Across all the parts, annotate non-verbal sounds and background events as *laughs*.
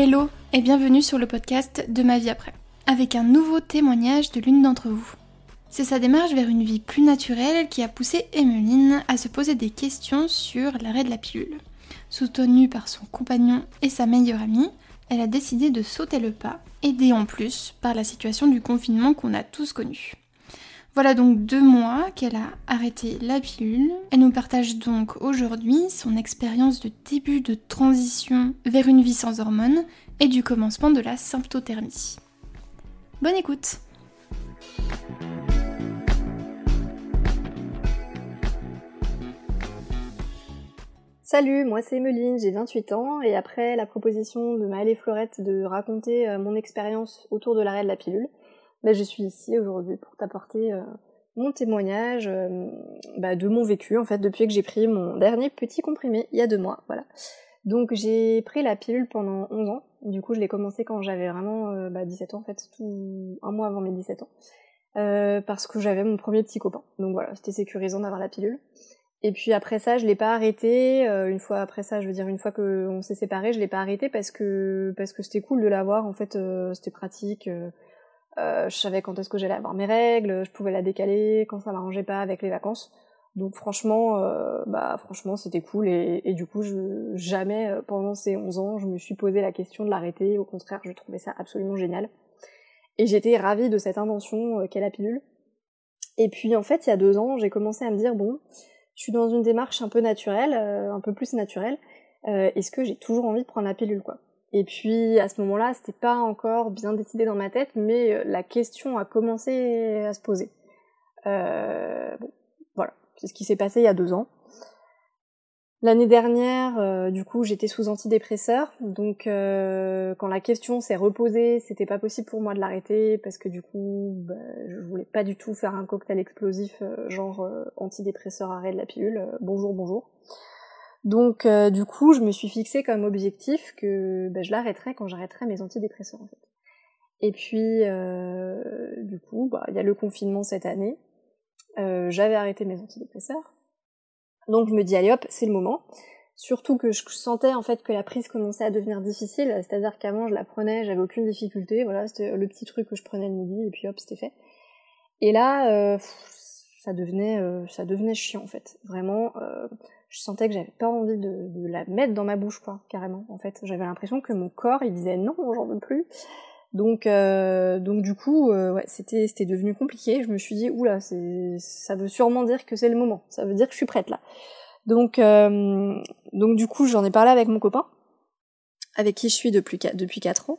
Hello et bienvenue sur le podcast de ma vie après, avec un nouveau témoignage de l'une d'entre vous. C'est sa démarche vers une vie plus naturelle qui a poussé Emmeline à se poser des questions sur l'arrêt de la pilule. Soutenue par son compagnon et sa meilleure amie, elle a décidé de sauter le pas, aidée en plus par la situation du confinement qu'on a tous connu. Voilà donc deux mois qu'elle a arrêté la pilule. Elle nous partage donc aujourd'hui son expérience de début de transition vers une vie sans hormones et du commencement de la symptothermie. Bonne écoute Salut, moi c'est Emeline, j'ai 28 ans et après la proposition de Maëlle et Florette de raconter euh, mon expérience autour de l'arrêt de la pilule, mais je suis ici aujourd'hui pour t'apporter euh, mon témoignage euh, bah, de mon vécu en fait depuis que j'ai pris mon dernier petit comprimé il y a deux mois. Voilà. Donc j'ai pris la pilule pendant 11 ans. Du coup je l'ai commencé quand j'avais vraiment euh, bah, 17 ans en fait, un mois avant mes 17 ans. parce que j'avais mon premier petit copain. Donc voilà, c'était sécurisant d'avoir la pilule. Et puis après ça, je l'ai pas arrêté. une fois après ça, je veux dire une fois qu'on s'est séparés, je l'ai pas arrêté parce que parce que c'était cool de l'avoir. En fait, c'était pratique. Euh, je savais quand est-ce que j'allais avoir mes règles, je pouvais la décaler quand ça m'arrangeait pas avec les vacances. Donc franchement, euh, bah franchement c'était cool et, et, du coup je, jamais euh, pendant ces 11 ans je me suis posé la question de l'arrêter. Au contraire, je trouvais ça absolument génial. Et j'étais ravie de cette invention qu'est la pilule. Et puis en fait il y a deux ans j'ai commencé à me dire bon, je suis dans une démarche un peu naturelle, un peu plus naturelle. Est-ce que j'ai toujours envie de prendre la pilule quoi? Et puis à ce moment-là, c'était pas encore bien décidé dans ma tête, mais euh, la question a commencé à se poser. Euh, bon, voilà, c'est ce qui s'est passé il y a deux ans. L'année dernière, euh, du coup, j'étais sous antidépresseur, donc quand la question s'est reposée, c'était pas possible pour moi de l'arrêter parce que du coup, bah, je voulais pas du tout faire un cocktail explosif genre antidépresseur arrêt de la pilule. bonjour, bonjour. Donc euh, du coup, je me suis fixé comme objectif que bah, je l'arrêterai quand j'arrêterai mes antidépresseurs en fait. Et puis euh, du coup, bah, il y a le confinement cette année. Euh, j'avais arrêté mes antidépresseurs. Donc je me dis allez hop, c'est le moment. Surtout que je sentais en fait que la prise commençait à devenir difficile, c'est-à-dire qu'avant je la prenais, j'avais aucune difficulté, voilà, c'était le petit truc que je prenais le midi et puis hop, c'était fait. Et là, ça devenait, ça devenait chiant en fait, vraiment je sentais que j'avais pas envie de, de, la mettre dans ma bouche, quoi, carrément. En fait, j'avais l'impression que mon corps, il disait non, j'en veux plus. Donc, euh, donc du coup, euh, ouais, c'était, c'était devenu compliqué. Je me suis dit, oula, c'est, ça veut sûrement dire que c'est le moment. Ça veut dire que je suis prête là. Donc, euh, donc du coup, j'en ai parlé avec mon copain, avec qui je suis depuis depuis quatre ans.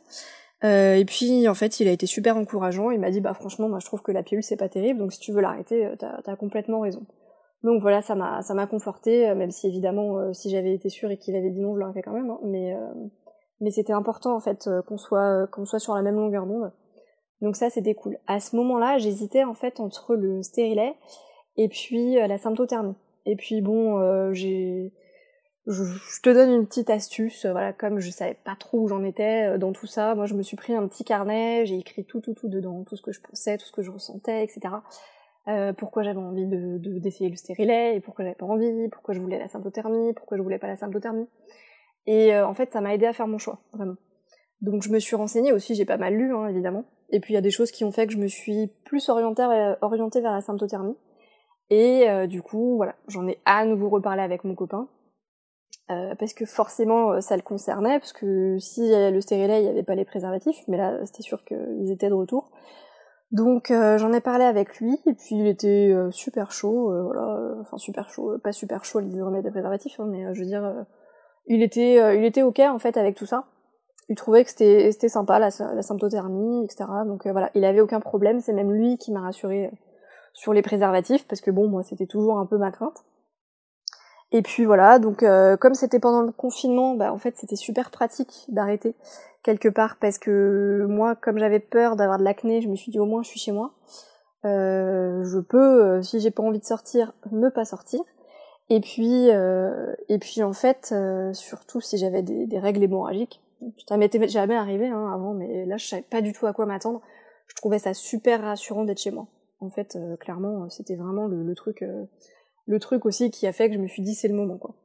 Euh, et puis en fait, il a été super encourageant. Il m'a dit, bah franchement, moi je trouve que la pilule c'est pas terrible. Donc si tu veux l'arrêter, euh, t'as, as complètement raison. Donc voilà, ça m'a ça m'a conforté, euh, même si évidemment si j'avais été sûre et qu'il avait dit non, je fait quand même. Hein, mais mais c'était important en fait qu'on soit qu'on soit sur la même longueur d'onde. Donc ça c'était cool. À ce moment-là, j'hésitais en fait entre le stérilet et puis la symptothermie. Et puis bon, j'ai je, te donne une petite astuce, voilà, comme je savais pas trop où j'en étais dans tout ça, moi je me suis pris un petit carnet, j'ai écrit tout tout tout dedans, tout ce que je pensais, tout ce que je ressentais, etc. Euh, pourquoi j'avais envie de, d'essayer le stérilet, et pourquoi j'avais pas envie, pourquoi je voulais la symptothermie, pourquoi je voulais pas la symptothermie. Et euh, en fait, ça m'a aidé à faire mon choix, vraiment. Donc je me suis renseignée aussi, j'ai pas mal lu, hein, évidemment. Et puis il y a des choses qui ont fait que je me suis plus orientée, vers la symptothermie. Et euh, du coup, voilà, j'en ai à nouveau reparlé avec mon copain. parce que forcément ça le concernait, parce que si le stérilet, il n'y avait pas les préservatifs, mais là c'était sûr qu'ils étaient de retour. Donc euh, j'en ai parlé avec lui et puis il était euh, super chaud, euh, voilà, enfin super chaud, pas super chaud l'idée de remettre des préservatifs, hein, mais je veux dire, il était, il était ok en fait avec tout ça. Il trouvait que c'était, c'était sympa la, symptothermie, etc. Donc voilà, il avait aucun problème. C'est même lui qui m'a rassuré sur les préservatifs parce que bon, moi c'était toujours un peu ma crainte. Et puis voilà, donc comme c'était pendant le confinement, bah en fait c'était super pratique d'arrêter quelque part parce que moi, comme j'avais peur d'avoir de l'acné, je me suis dit au moins je suis chez moi. Euh, je peux, euh, si j'ai pas envie de sortir, ne pas sortir. Et puis, et puis en fait, surtout si j'avais des, des, règles hémorragiques, ça m'était jamais arrivé hein, avant, mais là je savais pas du tout à quoi m'attendre. Je trouvais ça super rassurant d'être chez moi. En fait, clairement, c'était vraiment le, le truc, le truc aussi qui a fait que je me suis dit c'est le moment quoi.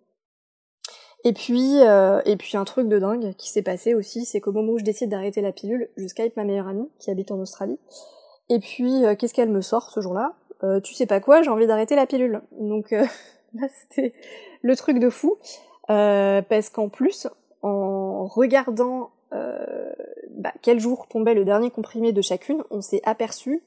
Et puis, euh, et puis un truc de dingue qui s'est passé aussi, c'est qu'au moment où je décide d'arrêter la pilule, je Skype ma meilleure amie qui habite en Australie. Et puis, euh, qu'est-ce qu'elle me sort ce jour-là? Euh, Tu sais pas quoi, j'ai envie d'arrêter la pilule. Donc *laughs* là, c'était le truc de fou, parce qu'en plus, en regardant bah, quel jour tombait le dernier comprimé de chacune, on s'est aperçu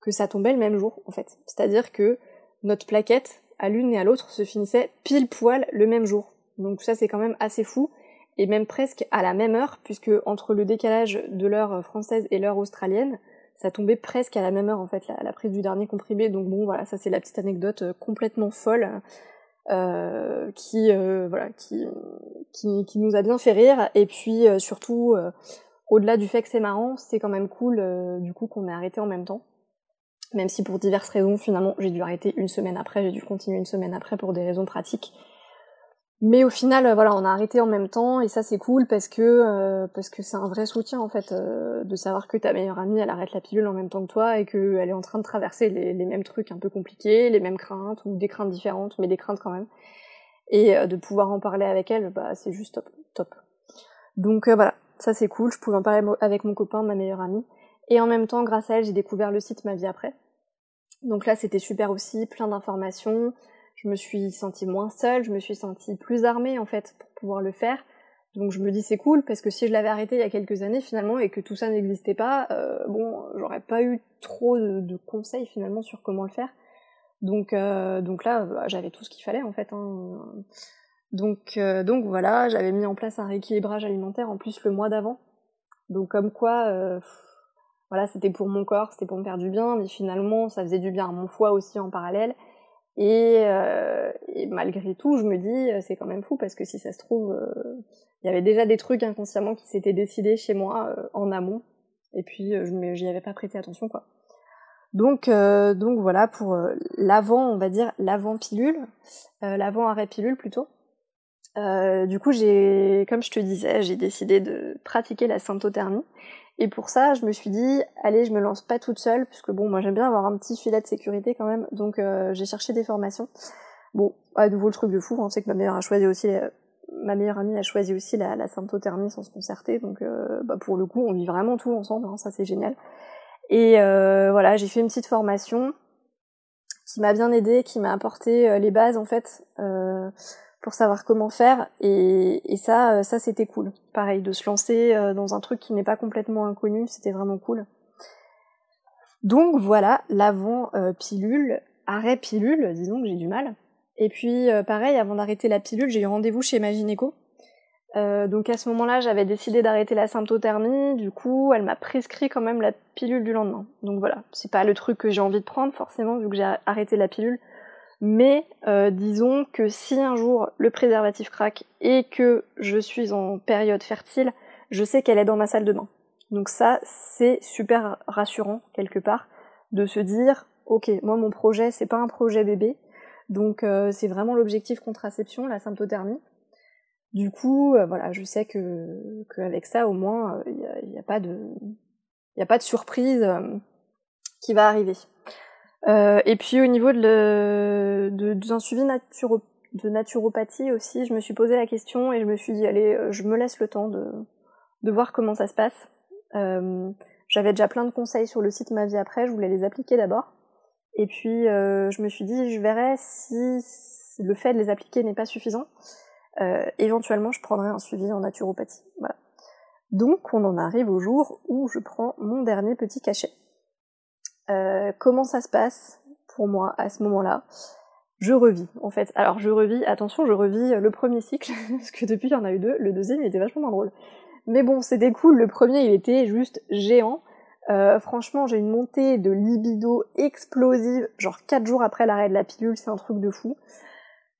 que ça tombait le même jour, en fait. C'est-à-dire que notre plaquette, à l'une et à l'autre, se finissait pile poil le même jour. Donc ça c'est quand même assez fou et même presque à la même heure puisque entre le décalage de l'heure française et l'heure australienne, ça tombait presque à la même heure en fait la, prise du dernier comprimé. Donc bon voilà, ça c'est la petite anecdote euh, complètement folle euh, qui euh, voilà qui, qui, nous a bien fait rire et puis surtout au-delà du fait que c'est marrant, c'est quand même cool du coup qu'on ait arrêté en même temps. Même si pour diverses raisons, finalement, j'ai dû arrêter une semaine après, j'ai dû continuer une semaine après pour des raisons pratiques. Mais au final, euh, voilà, on a arrêté en même temps et ça c'est cool parce que euh, parce que c'est un vrai soutien en fait euh, de savoir que ta meilleure amie elle arrête la pilule en même temps que toi et qu'elle est en train de traverser les, mêmes trucs un peu compliqués, les mêmes craintes ou des craintes différentes, mais des craintes quand même. Et de pouvoir en parler avec elle, bah c'est juste top, top. Donc voilà, ça c'est cool. Je pouvais en parler avec mon copain, ma meilleure amie, et en même temps, grâce à elle, j'ai découvert le site Ma vie après. Donc là, c'était super aussi, plein d'informations je me suis sentie moins seule, je me suis sentie plus armée en fait pour pouvoir le faire. Donc je me dis c'est cool parce que si je l'avais arrêté il y a quelques années finalement et que tout ça n'existait pas, euh, bon j'aurais pas eu trop de, conseils finalement sur comment le faire. Donc euh, donc là bah, j'avais tout ce qu'il fallait en fait. Hein. Donc euh, donc voilà j'avais mis en place un rééquilibrage alimentaire en plus le mois d'avant. Donc comme quoi voilà c'était pour mon corps c'était pour me faire du bien mais finalement ça faisait du bien à mon foie aussi en parallèle euh, et, malgré tout, je me dis, euh, c'est quand même fou parce que si ça se trouve, euh, il y avait déjà des trucs inconsciemment qui s'étaient décidés chez moi en amont. Et puis, je n'y avais pas prêté attention, quoi. Donc, donc voilà pour l'avant, on va dire l'avant pilule, l'avant arrêt pilule plutôt. du coup, j'ai, comme je te disais, j'ai décidé de pratiquer la symptothermie. Et pour ça, je me suis dit, allez, je me lance pas toute seule, puisque bon, moi j'aime bien avoir un petit filet de sécurité quand même, donc euh, j'ai cherché des formations. Bon, à nouveau le truc de fou, on sait que ma meilleure amie a choisi aussi la, la symptothermie sans se concerter, donc euh, bah, pour le coup, on vit vraiment tout ensemble, hein, ça c'est génial. Et euh, voilà, j'ai fait une petite formation qui m'a bien aidée, qui m'a apporté les bases en fait pour savoir comment faire. Et, ça euh, ça c'était cool. Pareil de se lancer euh, dans un truc qui n'est pas complètement inconnu c'était vraiment cool. Donc voilà l'avant euh, pilule arrêt pilule disons que j'ai du mal. Et puis pareil avant d'arrêter la pilule j'ai eu rendez-vous chez ma gynéco donc à ce moment-là j'avais décidé d'arrêter la symptothermie. Du coup elle m'a prescrit quand même la pilule du lendemain. Donc voilà. C'est pas le truc que j'ai envie de prendre forcément vu que j'ai arrêté la pilule mais euh, disons que si un jour le préservatif craque et que je suis en période fertile, je sais qu'elle est dans ma salle de bain. Donc ça, c'est super rassurant quelque part de se dire, ok, moi mon projet, c'est pas un projet bébé, donc euh, c'est vraiment l'objectif contraception, la symptothermie. Du coup, euh, voilà, je sais que qu'avec ça, au moins, il n'y a, a, pas de, il a pas de surprise qui va arriver. Euh, et puis au niveau de, de, d'un suivi naturo, de naturopathie aussi, je me suis posé la question et je me suis dit allez, euh, je me laisse le temps de, de voir comment ça se passe. Euh, j'avais déjà plein de conseils sur le site Ma Vie Après, je voulais les appliquer d'abord. Et puis euh, je me suis dit je verrai si le fait de les appliquer n'est pas suffisant. Euh, éventuellement, je prendrai un suivi en naturopathie. Voilà. Donc on en arrive au jour où je prends mon dernier petit cachet. Euh, comment ça se passe pour moi à ce moment-là? Je revis en fait. Alors je revis, attention, je revis le premier cycle, *laughs* parce que depuis il y en a eu deux, le deuxième il était vachement moins drôle. Mais bon, c'était cool, le premier il était juste géant. Euh, franchement, j'ai une montée de libido explosive, genre 4 jours après l'arrêt de la pilule, c'est un truc de fou.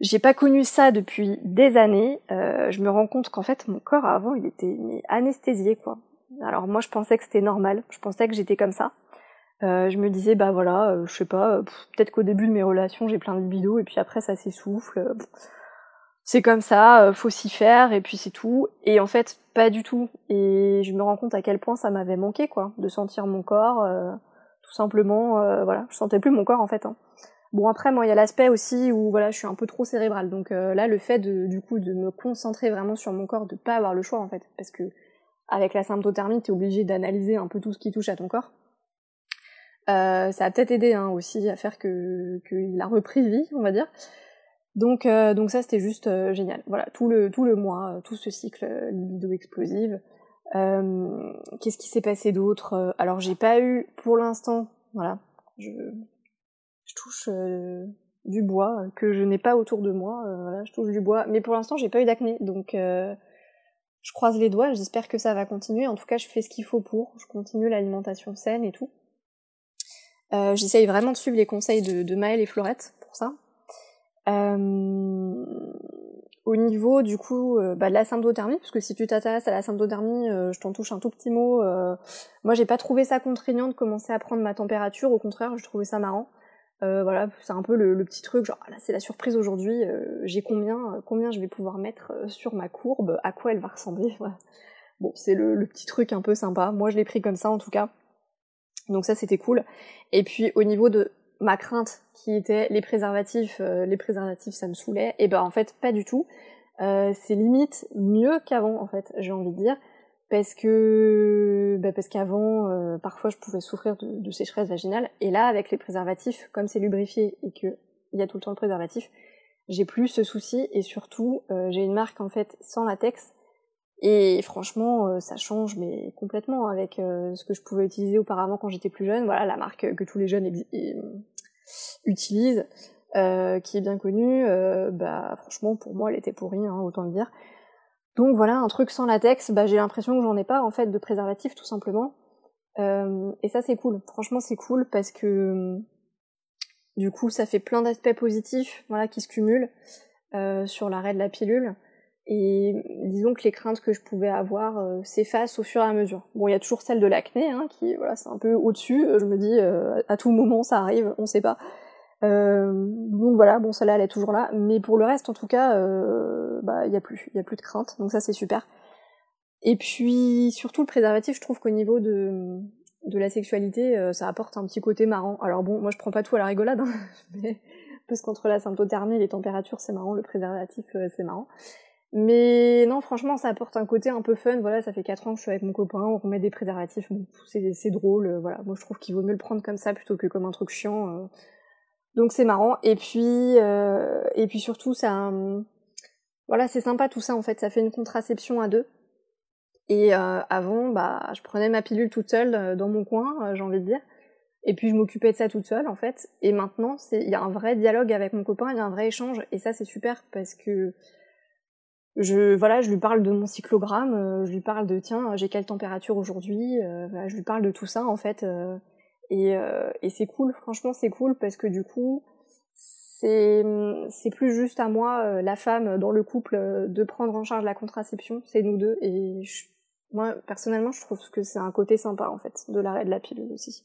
J'ai pas connu ça depuis des années. Euh, je me rends compte qu'en fait, mon corps avant, il était anesthésié, quoi. Alors moi, je pensais que c'était normal. Je pensais que j'étais comme ça. Je me disais bah voilà, je sais pas, peut-être qu'au début de mes relations j'ai plein de libido et puis après ça s'essouffle. c'est comme ça, faut s'y faire et puis c'est tout. Et en fait pas du tout. Et je me rends compte à quel point ça m'avait manqué quoi, de sentir mon corps, tout simplement. voilà, je sentais plus mon corps en fait. Hein. Bon après moi il y a l'aspect aussi où voilà je suis un peu trop cérébrale donc euh, là le fait de du coup de me concentrer vraiment sur mon corps de pas avoir le choix en fait parce que avec la symptothermie t'es obligé d'analyser un peu tout ce qui touche à ton corps euh, ça a peut-être aidé hein, aussi à faire qu'il a repris vie on va dire donc euh, donc ça c'était juste génial voilà tout le tout le mois tout ce cycle libido explosive qu'est-ce qui s'est passé d'autre? Alors j'ai pas eu pour l'instant voilà je je touche euh, du bois que je n'ai pas autour de moi. Euh, voilà, je touche du bois, mais pour l'instant j'ai pas eu d'acné, donc euh, je croise les doigts. J'espère que ça va continuer. En tout cas, je fais ce qu'il faut pour. Je continue l'alimentation saine et tout. J'essaye vraiment de suivre les conseils de, de Maëlle et Florette pour ça. au niveau du coup bah, de la symptothermie, parce que si tu t'intéresses à la symptothermie, je t'en touche un tout petit mot. moi, j'ai pas trouvé ça contraignant de commencer à prendre ma température. Au contraire, je trouvais ça marrant. Euh, voilà, c'est un peu le, petit truc, genre là c'est la surprise aujourd'hui, euh, j'ai combien, euh, combien je vais pouvoir mettre sur ma courbe, à quoi elle va ressembler. *laughs* Bon, c'est le, petit truc un peu sympa. Moi je l'ai pris comme ça en tout cas. Donc ça c'était cool. Et puis au niveau de ma crainte qui était les préservatifs, les préservatifs ça me saoulait, et ben en fait pas du tout. c'est limite mieux qu'avant en fait, j'ai envie de dire parce que bah parce qu'avant euh, parfois je pouvais souffrir de, sécheresse vaginale et là avec les préservatifs comme c'est lubrifié et que il y a tout le temps le préservatif j'ai plus ce souci et surtout euh, j'ai une marque en fait sans latex et franchement euh, ça change mais complètement avec ce que je pouvais utiliser auparavant quand j'étais plus jeune voilà la marque que tous les jeunes utilisent qui est bien connue bah franchement pour moi elle était pourrie hein, autant le dire donc voilà, un truc sans latex, bah, j'ai l'impression que j'en ai pas en fait de préservatif tout simplement. Euh, et ça c'est cool, franchement c'est cool parce que du coup ça fait plein d'aspects positifs voilà, qui se cumulent euh, sur l'arrêt de la pilule. Et disons que les craintes que je pouvais avoir euh, s'effacent au fur et à mesure. Bon, il y a toujours celle de l'acné, hein, qui voilà, c'est un peu au-dessus. Je me dis, à tout moment ça arrive, on sait pas. Euh, donc voilà, bon celle-là elle est toujours là, mais pour le reste en tout cas, euh, bah il y a plus, il a plus de crainte, donc ça c'est super. Et puis surtout le préservatif, je trouve qu'au niveau de la sexualité, euh, ça apporte un petit côté marrant. Alors bon, moi je prends pas tout à la rigolade, hein, *laughs* parce qu'entre la symptothermie et les températures c'est marrant, le préservatif c'est marrant. Mais non, franchement, ça apporte un côté un peu fun. Voilà, ça fait 4 ans que je suis avec mon copain, on met des préservatifs, bon, c'est drôle. voilà, moi je trouve qu'il vaut mieux le prendre comme ça plutôt que comme un truc chiant. Donc c'est marrant. Et puis euh, et puis surtout ça, voilà, c'est sympa tout ça en fait. Ça fait une contraception à deux. Et euh, avant, bah, je prenais ma pilule toute seule euh, dans mon coin, j'ai envie de dire. Et puis je m'occupais de ça toute seule en fait. Et maintenant, il y a un vrai dialogue avec mon copain, il y a un vrai échange. Et ça c'est super parce que je voilà, je lui parle de mon cyclogramme, je lui parle de tiens, j'ai quelle température aujourd'hui, je lui parle de tout ça en fait. Et, euh, et c'est cool, franchement c'est cool parce que du coup c'est c'est plus juste à moi euh, la femme dans le couple euh, de prendre en charge la contraception, c'est nous deux et moi personnellement je trouve que c'est un côté sympa en fait de l'arrêt de la pilule aussi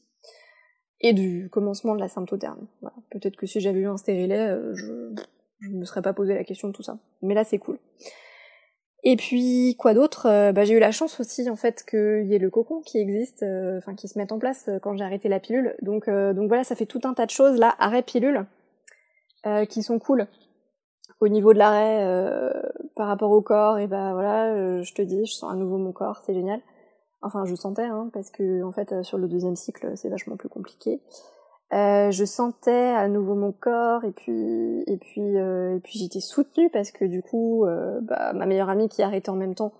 et du commencement de la symptothermie. Voilà. Peut-être que si j'avais eu un stérilet, je je me serais pas posé la question de tout ça. Mais là c'est cool. Et puis quoi d'autre? Euh, bah, J'ai eu la chance aussi en fait qu'il y ait le cocon qui existe, euh, enfin qui se mette en place euh, quand j'ai arrêté la pilule. Donc, donc voilà, ça fait tout un tas de choses là, arrêt pilule, qui sont cool. Au niveau de l'arrêt par rapport au corps, et bah voilà, je te dis, je sens à nouveau mon corps, c'est génial. Enfin, je sentais, hein, parce que en fait, sur le deuxième cycle, c'est vachement plus compliqué. Euh, je sentais à nouveau mon corps et puis et puis euh, et puis j'étais soutenue parce que du coup euh, bah, ma meilleure amie qui arrêtait en même temps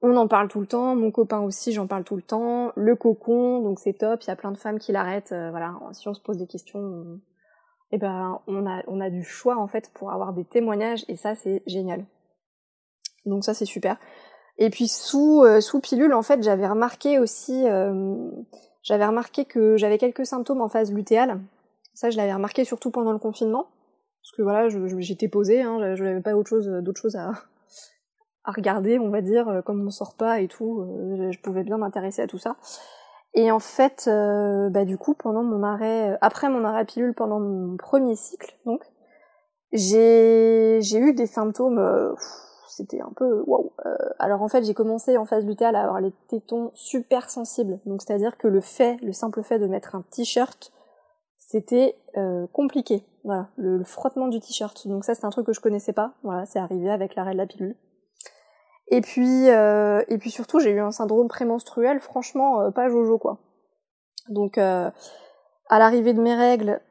on en parle tout le temps. Mon copain aussi j'en parle tout le temps. Le cocon donc c'est top. Il y a plein de femmes qui l'arrêtent. Voilà. Si on se pose des questions et eh ben on a on a du choix en fait pour avoir des témoignages. Et ça c'est génial. Donc ça c'est super. Et puis sous sous pilule en fait j'avais remarqué aussi j'avais remarqué que j'avais quelques symptômes en phase lutéale. Ça, je l'avais remarqué surtout pendant le confinement. Parce que voilà, j'étais posée, hein, je n'avais pas autre chose, d'autre chose à, regarder, on va dire, comme on sort pas et tout, euh, je pouvais bien m'intéresser à tout ça. Et en fait, bah du coup, pendant mon arrêt, après mon arrêt pilule, pendant mon premier cycle, donc, j'ai eu des symptômes c'était un peu waouh. Euh, alors en fait, j'ai commencé en phase lutéale à avoir les tétons super sensibles. Donc c'est-à-dire que le fait, le simple fait de mettre un t-shirt, c'était euh, compliqué. Voilà, le, frottement du t-shirt. Donc ça, c'est un truc que je connaissais pas. Voilà, c'est arrivé avec l'arrêt de la pilule. Et puis euh, et puis surtout, j'ai eu un syndrome prémenstruel, franchement pas jojo quoi. Donc à l'arrivée de mes règles,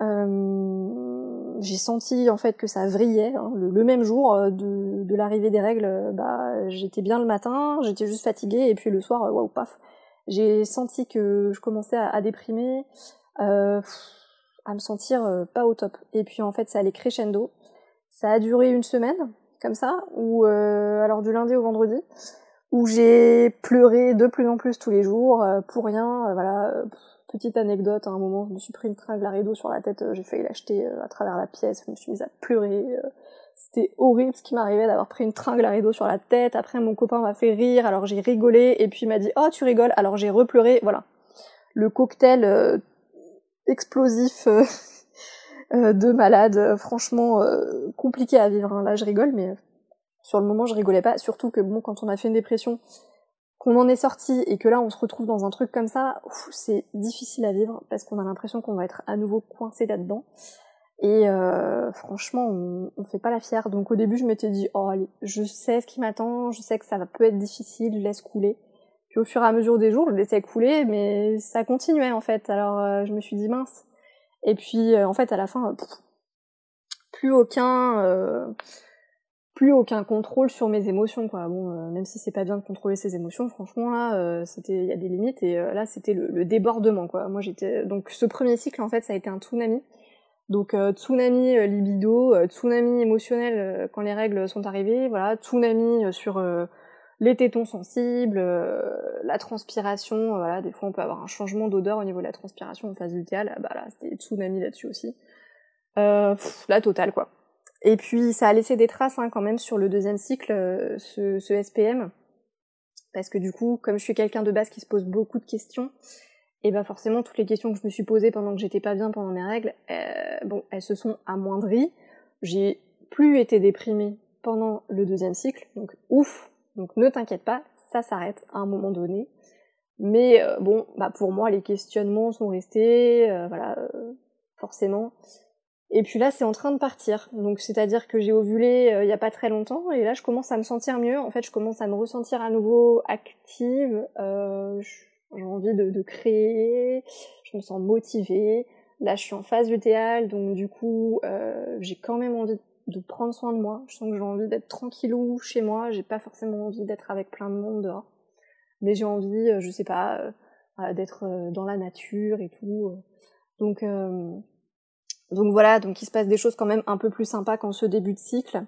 j'ai senti en fait que ça vrillait. Hein. Le, même jour euh, de, de l'arrivée des règles, euh, bah j'étais bien le matin, j'étais juste fatiguée et puis le soir, euh, waouh paf, j'ai senti que je commençais à, déprimer, à me sentir pas au top. Et puis en fait, ça allait crescendo. Ça a duré une semaine comme ça, ou alors du lundi au vendredi, où j'ai pleuré de plus en plus tous les jours pour rien. voilà Petite anecdote, à un moment, je me suis pris une tringle à rideau sur la tête, euh, j'ai failli l'acheter euh, à travers la pièce, je me suis mise à pleurer. Euh, c'était horrible ce qui m'arrivait d'avoir pris une tringle à rideau sur la tête. Après, mon copain m'a fait rire, alors j'ai rigolé, et puis il m'a dit « Oh, tu rigoles !» Alors j'ai repleuré, voilà. Le cocktail explosif *laughs* de malade, franchement compliqué à vivre. Hein. Là, je rigole, mais sur le moment, je rigolais pas. Surtout que, bon, quand on a fait une dépression, qu'on en est sorti et que là on se retrouve dans un truc comme ça, c'est difficile à vivre parce qu'on a l'impression qu'on va être à nouveau coincé là-dedans. Et euh, franchement, on, on fait pas la fière. Donc au début, je m'étais dit, oh allez, je sais ce qui m'attend, je sais que ça va peut être difficile, je laisse couler. Puis au fur et à mesure des jours, je laissais couler, mais ça continuait en fait. Alors euh, je me suis dit mince. Et puis euh, en fait, à la fin, plus aucun plus aucun contrôle sur mes émotions quoi. Bon euh, même si c'est pas bien de contrôler ses émotions franchement là euh, c'était il y a des limites et euh, là c'était le, débordement quoi. Moi j'étais donc ce premier cycle en fait ça a été un tsunami. Donc tsunami libido tsunami émotionnel quand les règles sont arrivées voilà. Tsunami sur les tétons sensibles la transpiration voilà. Des fois on peut avoir un changement d'odeur au niveau de la transpiration en phase lutéale. Bah là c'était tsunami là-dessus aussi. La totale quoi et puis ça a laissé des traces hein, quand même sur le deuxième cycle, euh, ce, ce, SPM, parce que du coup, comme je suis quelqu'un de base qui se pose beaucoup de questions, et ben forcément toutes les questions que je me suis posées pendant que j'étais pas bien pendant mes règles, euh, bon, elles se sont amoindries. J'ai plus été déprimée pendant le deuxième cycle, donc ouf. Donc ne t'inquiète pas, ça s'arrête à un moment donné. Mais euh, bon, bah pour moi les questionnements sont restés, voilà, forcément. Et puis là, c'est en train de partir. Donc, c'est-à-dire que j'ai ovulé euh, il y a pas très longtemps, et là, je commence à me sentir mieux. En fait, je commence à me ressentir à nouveau active. Euh, j'ai envie de, de, créer. Je me sens motivée. Là, je suis en phase lutéale, donc du coup, euh, j'ai quand même envie de prendre soin de moi. Je sens que j'ai envie d'être tranquillou chez moi. J'ai pas forcément envie d'être avec plein de monde dehors, mais j'ai envie, euh, je sais pas, euh, d'être dans la nature et tout. Donc donc voilà, donc il se passe des choses quand même un peu plus sympas qu'en ce début de cycle.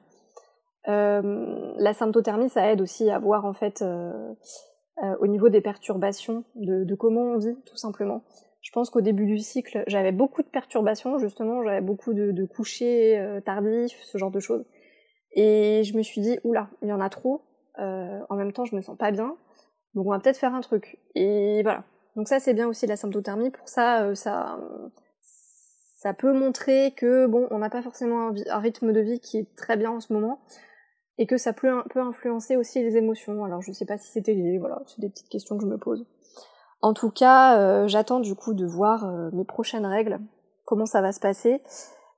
Euh, la symptothermie, ça aide aussi à voir en fait euh, euh, au niveau des perturbations, de, comment on vit tout simplement. Je pense qu'au début du cycle, j'avais beaucoup de perturbations justement, j'avais beaucoup de, de couchers tardifs, ce genre de choses. Et je me suis dit, oula, il y en a trop. en même temps, je me sens pas bien. Donc on va peut-être faire un truc. Et voilà. Donc ça, c'est bien aussi la symptothermie. Pour ça, ça ça peut montrer que bon, on n'a pas forcément un, rythme de vie qui est très bien en ce moment et que ça peut, influencer aussi les émotions. Alors je sais pas si c'était lié, voilà, c'est des petites questions que je me pose. En tout cas, euh, j'attends du coup de voir euh, mes prochaines règles, comment ça va se passer.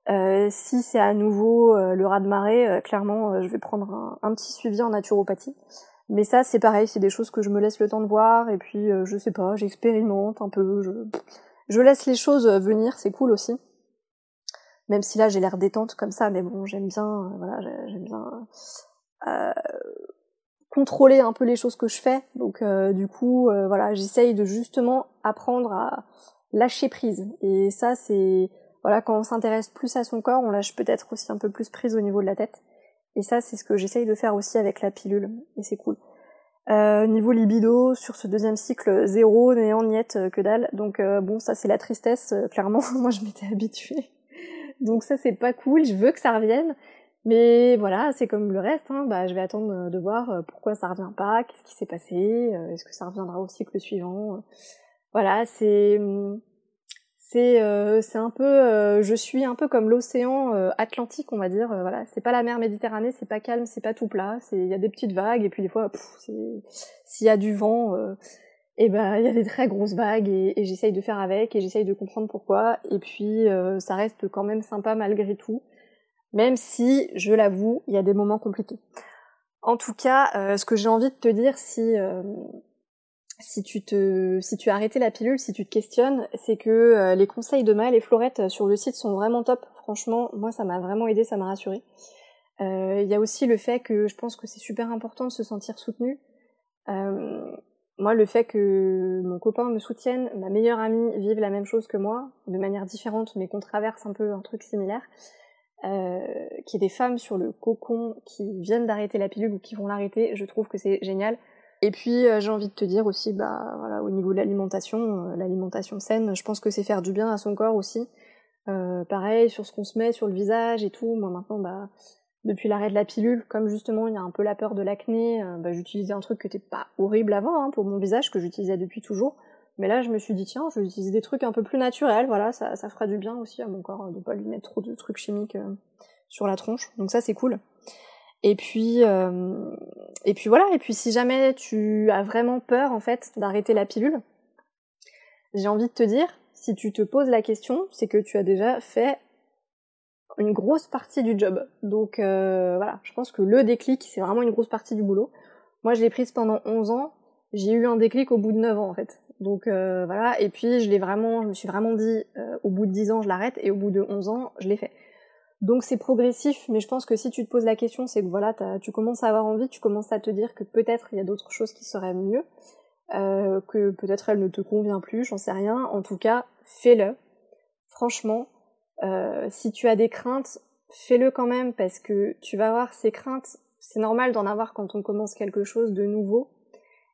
Euh, si c'est à nouveau le raz de marée, clairement, je vais prendre un, petit suivi en naturopathie. Mais ça, c'est pareil, c'est des choses que je me laisse le temps de voir, et puis je sais pas, j'expérimente un peu, je laisse les choses venir, c'est cool aussi même si là j'ai l'air détente comme ça, mais bon, j'aime bien, euh, voilà, j'aime bien euh, contrôler un peu les choses que je fais. Donc euh, du coup, euh, voilà, j'essaye de justement apprendre à lâcher prise. Et ça, c'est voilà, quand on s'intéresse plus à son corps, on lâche peut-être aussi un peu plus prise au niveau de la tête. Et ça, c'est ce que j'essaye de faire aussi avec la pilule, et c'est cool. Euh, niveau libido, sur ce deuxième cycle, zéro, néant, niette, que dalle. Donc bon, ça c'est la tristesse, clairement. *laughs* Moi, je m'étais habituée. Donc ça c'est pas cool, je veux que ça revienne. Mais voilà, c'est comme le reste, hein. bah, je vais attendre euh, de voir euh, pourquoi ça revient pas, qu'est-ce qui s'est passé, euh, est-ce que ça reviendra au cycle suivant. voilà, c'est c'est un peu je suis un peu comme l'océan Atlantique on va dire voilà c'est pas la mer Méditerranée c'est pas calme c'est pas tout plat c'est il y a des petites vagues et puis des fois s'il y a du vent et ben il y a des très grosses vagues et, j'essaye de faire avec et j'essaye de comprendre pourquoi et puis ça reste quand même sympa malgré tout même si je l'avoue il y a des moments compliqués en tout cas ce que j'ai envie de te dire si si tu te, si tu as arrêté la pilule, si tu te questionnes, c'est que euh, les conseils de Maëlle et Florette euh, sur le site sont vraiment top. Franchement, moi, ça m'a vraiment aidé, ça m'a rassuré. Euh, il y a aussi le fait que je pense que c'est super important de se sentir soutenu. Moi, le fait que mon copain me soutienne, ma meilleure amie vive la même chose que moi, de manière différente, mais qu'on traverse un peu un truc similaire, euh, qu'il y ait des femmes sur le cocon qui viennent d'arrêter la pilule ou qui vont l'arrêter, je trouve que c'est génial. Et puis euh, j'ai envie de te dire aussi, bah voilà, au niveau de l'alimentation, euh, l'alimentation saine, je pense que c'est faire du bien à son corps aussi. Pareil sur ce qu'on se met sur le visage et tout. Moi maintenant, bah depuis l'arrêt de la pilule, comme justement il y a un peu la peur de l'acné, bah, j'utilisais un truc qui était pas horrible avant hein, pour mon visage que j'utilisais depuis toujours. Mais là, je me suis dit tiens, je vais utiliser des trucs un peu plus naturels. Voilà, ça, fera du bien aussi à mon corps de pas lui mettre trop de trucs chimiques sur la tronche. Donc ça, c'est cool. Et puis, euh, et puis voilà. Et puis si jamais tu as vraiment peur en fait d'arrêter la pilule, j'ai envie de te dire, si tu te poses la question, c'est que tu as déjà fait une grosse partie du job. Donc euh, voilà, je pense que le déclic, c'est vraiment une grosse partie du boulot. Moi, je l'ai prise pendant 11 ans. J'ai eu un déclic au bout de 9 ans en fait. Donc euh, voilà, et puis je l'ai vraiment, je me suis vraiment dit, au bout de 10 ans, je l'arrête, et au bout de 11 ans, je l'ai fait. Donc c'est progressif, mais je pense que si tu te poses la question, c'est que voilà, tu commences à avoir envie, tu commences à te dire que peut-être il y a d'autres choses qui seraient mieux, euh, que peut-être elle ne te convient plus, j'en sais rien. En tout cas, fais-le. Franchement, euh, si tu as des craintes, fais-le quand même parce que tu vas avoir ces craintes. C'est normal d'en avoir quand on commence quelque chose de nouveau.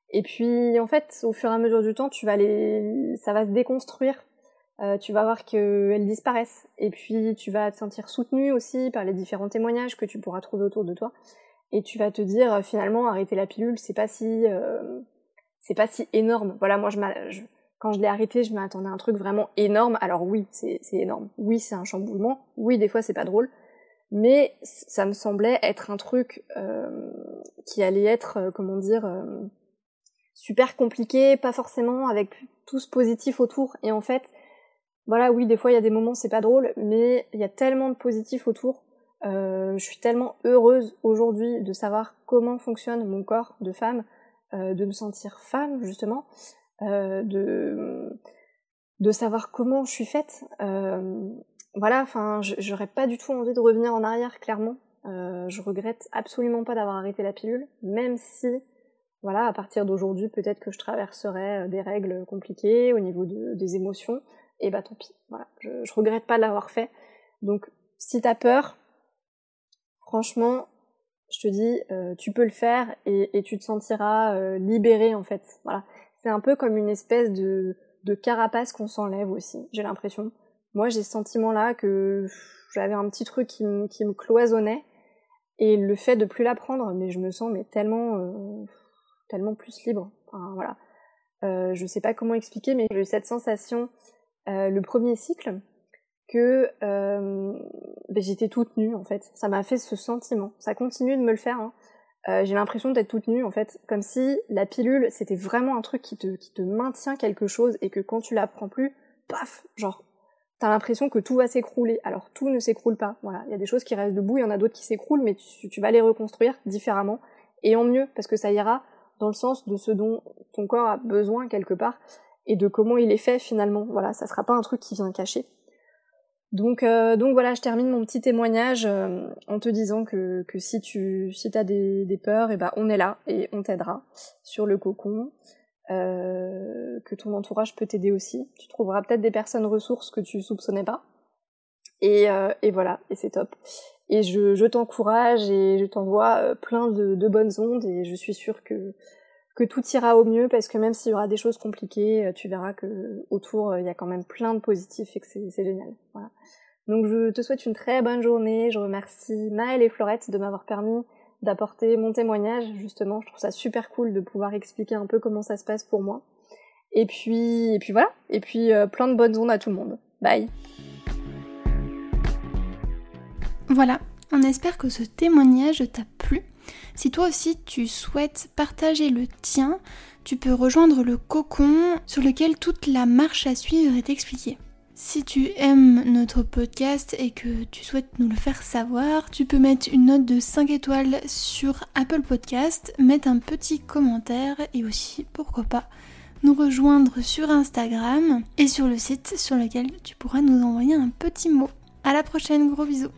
Et puis en fait, au fur et à mesure du temps, tu vas les, ça va se déconstruire euh, tu vas voir qu'elles disparaissent. Et puis tu vas te sentir soutenu aussi par les différents témoignages que tu pourras trouver autour de toi. Et tu vas te dire finalement arrêter la pilule, c'est pas si euh, c'est pas si énorme. Voilà, moi je, quand je l'ai arrêté, je m'attendais à un truc vraiment énorme. Alors oui, c'est énorme. Oui, c'est un chamboulement. Oui, des fois c'est pas drôle. Mais ça me semblait être un truc qui allait être, comment dire, super compliqué, pas forcément avec tout ce positif autour. Et en fait, voilà, oui, des fois il y a des moments c'est pas drôle, mais il y a tellement de positifs autour. Euh, je suis tellement heureuse aujourd'hui de savoir comment fonctionne mon corps de femme, euh, de me sentir femme justement, euh, de de savoir comment je suis faite. voilà, enfin, j'aurais pas du tout envie de revenir en arrière, clairement. je regrette absolument pas d'avoir arrêté la pilule, même si, voilà, à partir d'aujourd'hui, peut-être que je traverserai des règles compliquées au niveau de, des émotions et bah tant pis. Voilà, je, regrette pas de l'avoir fait. Donc si t'as peur, franchement, je te dis, euh, tu peux le faire et, et tu te sentiras euh, libéré en fait. Voilà, c'est un peu comme une espèce de, carapace qu'on s'enlève aussi. J'ai l'impression. Moi, j'ai ce sentiment-là que j'avais un petit truc qui, me, cloisonnait et le fait de plus la prendre, mais je me sens mais tellement, euh, tellement plus libre. Enfin voilà. Euh, je sais pas comment expliquer, mais j'ai cette sensation euh, le premier cycle que euh, ben, j'étais toute nue en fait. Ça m'a fait ce sentiment. Ça continue de me le faire. Hein. Euh, j'ai l'impression d'être toute nue en fait, comme si la pilule c'était vraiment un truc qui te, qui te maintient quelque chose et que quand tu la prends plus, paf, genre t'as l'impression que tout va s'écrouler. Alors tout ne s'écroule pas. Voilà, il y a des choses qui restent debout, il y en a d'autres qui s'écroulent, mais tu, vas les reconstruire différemment et en mieux parce que ça ira dans le sens de ce dont ton corps a besoin quelque part et de comment il est fait finalement. Voilà, ça sera pas un truc qui vient cacher. Donc, euh, donc voilà, je termine mon petit témoignage euh, en te disant que, que si tu si as des, des peurs, et eh ben on est là et on t'aidera sur le cocon. Euh, que ton entourage peut t'aider aussi. Tu trouveras peut-être des personnes ressources que tu soupçonnais pas. Et, euh, et voilà, et c'est top. Et je, je t'encourage et je t'envoie euh, plein de, de bonnes ondes et je suis sûre que que tout ira au mieux parce que même s'il y aura des choses compliquées, euh, tu verras que autour euh, il y a quand même plein de positifs et que c'est génial. Donc je te souhaite une très bonne journée. Je remercie Maëlle et Florette de m'avoir permis d'apporter mon témoignage. Justement, je trouve ça super cool de pouvoir expliquer un peu comment ça se passe pour moi. Et puis, et puis voilà. Et puis plein de bonnes ondes à tout le monde. Bye. Voilà, on espère que ce témoignage t'a plu. Si toi aussi tu souhaites partager le tien, tu peux rejoindre le cocon sur lequel toute la marche à suivre est expliquée. Si tu aimes notre podcast et que tu souhaites nous le faire savoir, tu peux mettre une note de 5 étoiles sur Apple Podcast, mettre un petit commentaire et aussi, pourquoi pas, nous rejoindre sur Instagram et sur le site sur lequel tu pourras nous envoyer un petit mot. À la prochaine, gros bisous